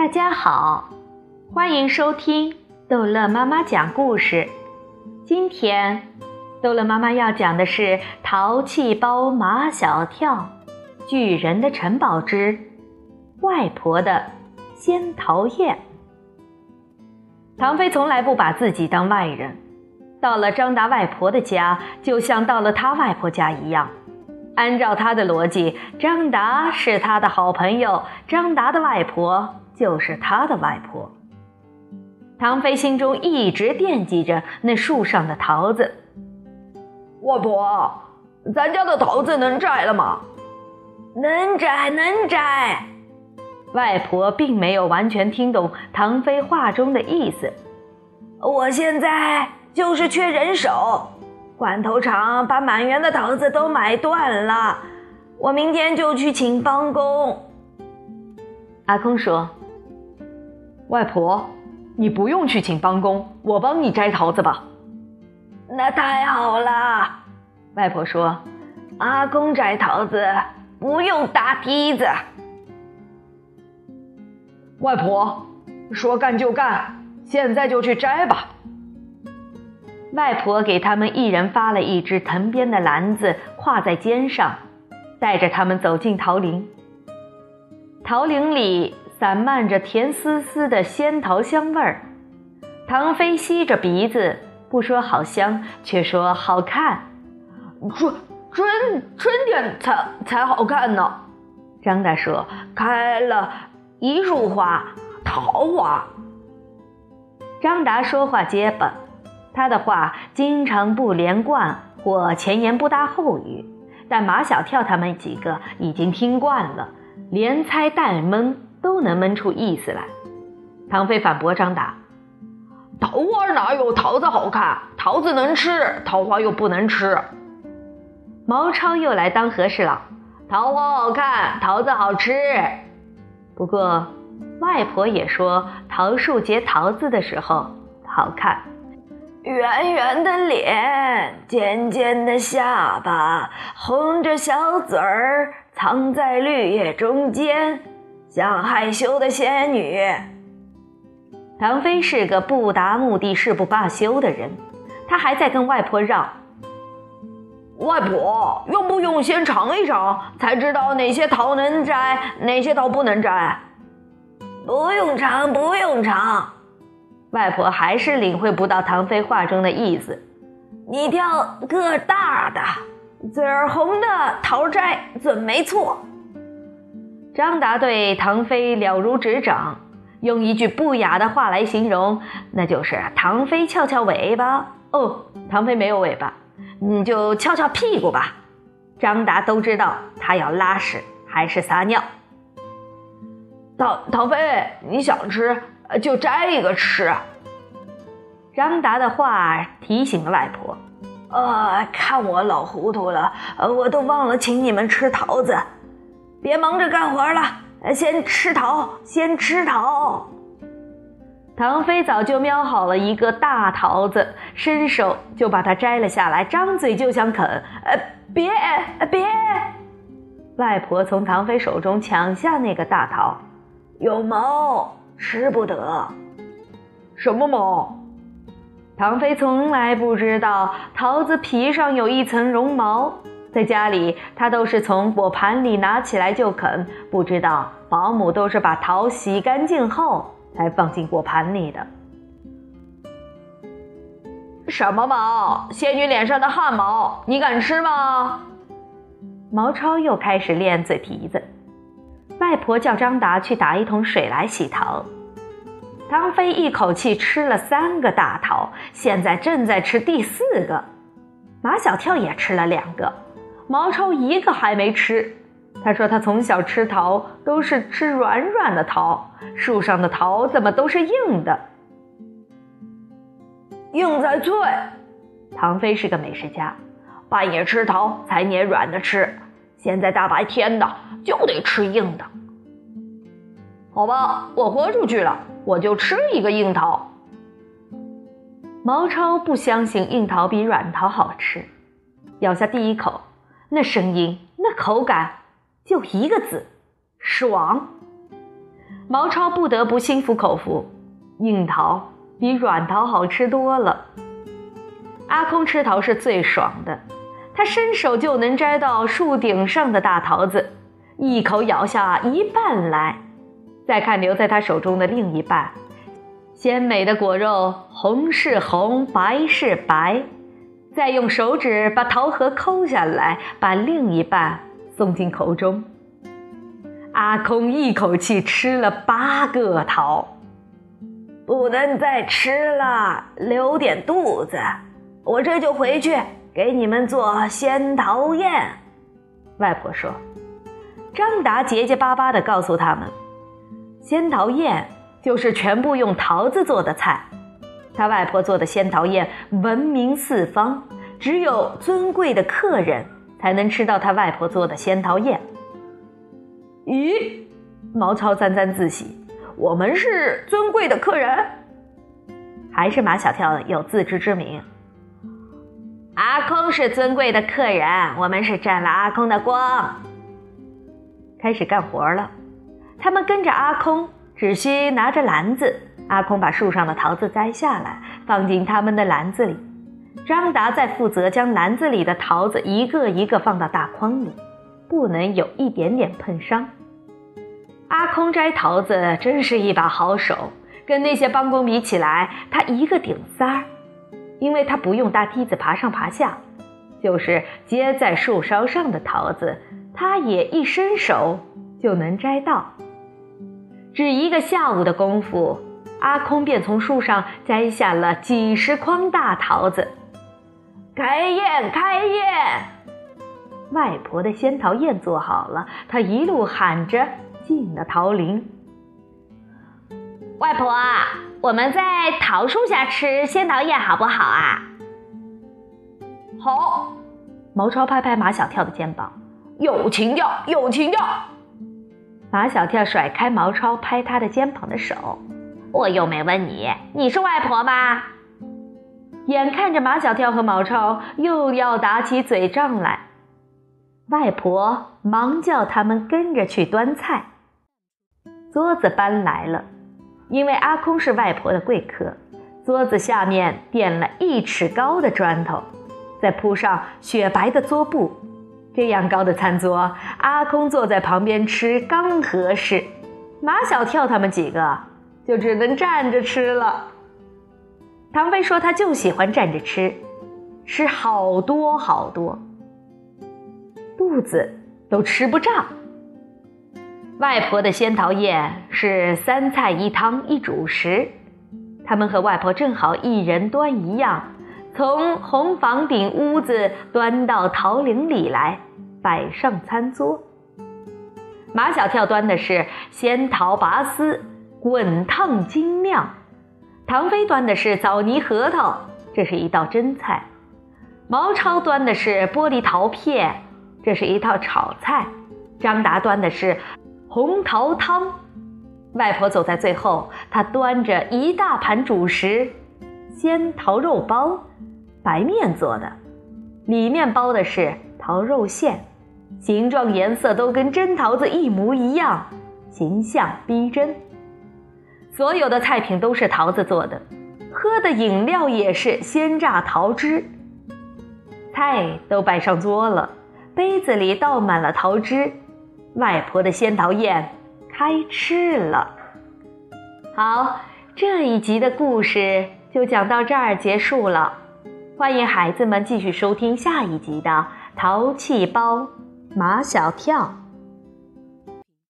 大家好，欢迎收听逗乐妈妈讲故事。今天，逗乐妈妈要讲的是《淘气包马小跳》《巨人的城堡之外婆的仙桃宴》。唐飞从来不把自己当外人，到了张达外婆的家，就像到了他外婆家一样。按照他的逻辑，张达是他的好朋友，张达的外婆就是他的外婆。唐飞心中一直惦记着那树上的桃子。外婆，咱家的桃子能摘了吗？能摘，能摘。外婆并没有完全听懂唐飞话中的意思。我现在就是缺人手，管头厂把满园的桃子都买断了，我明天就去请帮工。阿空说：“外婆，你不用去请帮工，我帮你摘桃子吧。”那太好了，外婆说：“阿公摘桃子不用搭梯子。”外婆说：“干就干，现在就去摘吧。”外婆给他们一人发了一只藤编的篮子，挎在肩上，带着他们走进桃林。桃林里散漫着甜丝丝的仙桃香味儿。唐飞吸着鼻子，不说好香，却说好看。春春春天才才好看呢。张大说：“开了。”一束花，桃花。张达说话结巴，他的话经常不连贯或前言不搭后语，但马小跳他们几个已经听惯了，连猜带蒙都能闷出意思来。唐飞反驳张达：“桃花哪有桃子好看？桃子能吃，桃花又不能吃。”毛超又来当和事佬：“桃花好看，桃子好吃。”不过，外婆也说桃树结桃子的时候好看，圆圆的脸，尖尖的下巴，红着小嘴儿，藏在绿叶中间，像害羞的仙女。唐飞是个不达目的誓不罢休的人，他还在跟外婆绕。外婆，用不用先尝一尝，才知道哪些桃能摘，哪些桃不能摘？不用尝，不用尝。外婆还是领会不到唐飞话中的意思。你挑个大的，嘴儿红的桃摘准没错。张达对唐飞了如指掌，用一句不雅的话来形容，那就是唐飞翘翘尾巴。哦，唐飞没有尾巴。你就翘翘屁股吧，张达都知道他要拉屎还是撒尿。唐唐飞，你想吃就摘一个吃。张达的话提醒了外婆。呃，看我老糊涂了，我都忘了请你们吃桃子。别忙着干活了，先吃桃，先吃桃。唐飞早就瞄好了一个大桃子，伸手就把它摘了下来，张嘴就想啃。呃，别别！外婆从唐飞手中抢下那个大桃，有毛，吃不得。什么毛？唐飞从来不知道桃子皮上有一层绒毛，在家里他都是从果盘里拿起来就啃，不知道保姆都是把桃洗干净后。才放进果盘里的。什么毛？仙女脸上的汗毛，你敢吃吗？毛超又开始练嘴皮子。外婆叫张达去打一桶水来洗桃。唐飞一口气吃了三个大桃，现在正在吃第四个。马小跳也吃了两个，毛超一个还没吃。他说：“他从小吃桃都是吃软软的桃，树上的桃怎么都是硬的？硬才脆。”唐飞是个美食家，半夜吃桃才捏软的吃，现在大白天的就得吃硬的。好吧，我豁出去了，我就吃一个硬桃。毛超不相信硬桃比软桃好吃，咬下第一口，那声音，那口感。就一个字，爽！毛超不得不心服口服，硬桃比软桃好吃多了。阿空吃桃是最爽的，他伸手就能摘到树顶上的大桃子，一口咬下一半来，再看留在他手中的另一半，鲜美的果肉，红是红，白是白，再用手指把桃核抠下来，把另一半送进口中。阿空一口气吃了八个桃，不能再吃了，留点肚子。我这就回去给你们做仙桃宴。外婆说：“张达结结巴巴地告诉他们，仙桃宴就是全部用桃子做的菜。他外婆做的仙桃宴闻名四方，只有尊贵的客人才能吃到他外婆做的仙桃宴。”咦，毛超沾沾自喜，我们是尊贵的客人，还是马小跳有自知之明？阿空是尊贵的客人，我们是沾了阿空的光。开始干活了，他们跟着阿空，只需拿着篮子。阿空把树上的桃子摘下来，放进他们的篮子里。张达在负责将篮子里的桃子一个一个放到大筐里。不能有一点点碰伤。阿空摘桃子真是一把好手，跟那些帮工比起来，他一个顶三儿，因为他不用搭梯子爬上爬下，就是接在树梢上的桃子，他也一伸手就能摘到。只一个下午的功夫，阿空便从树上摘下了几十筐大桃子。开宴，开宴！外婆的仙桃宴做好了，她一路喊着进了桃林。外婆，我们在桃树下吃仙桃宴好不好啊？好。毛超拍拍马小跳的肩膀，有情调，有情调。马小跳甩开毛超拍他的肩膀的手，我又没问你，你是外婆吗？眼看着马小跳和毛超又要打起嘴仗来。外婆忙叫他们跟着去端菜。桌子搬来了，因为阿空是外婆的贵客，桌子下面垫了一尺高的砖头，再铺上雪白的桌布。这样高的餐桌，阿空坐在旁边吃刚合适。马小跳他们几个就只能站着吃了。唐飞说他就喜欢站着吃，吃好多好多。肚子都吃不胀。外婆的仙桃宴是三菜一汤一主食，他们和外婆正好一人端一样，从红房顶屋子端到桃林里来，摆上餐桌。马小跳端的是仙桃拔丝，滚烫晶亮；唐飞端的是枣泥核桃，这是一道真菜；毛超端的是玻璃桃片。这是一道炒菜，张达端的是红桃汤，外婆走在最后，她端着一大盘主食，鲜桃肉包，白面做的，里面包的是桃肉馅，形状颜色都跟真桃子一模一样，形象逼真。所有的菜品都是桃子做的，喝的饮料也是鲜榨桃汁，菜都摆上桌了。杯子里倒满了桃汁，外婆的仙桃宴开吃了。好，这一集的故事就讲到这儿结束了。欢迎孩子们继续收听下一集的《淘气包马小跳》。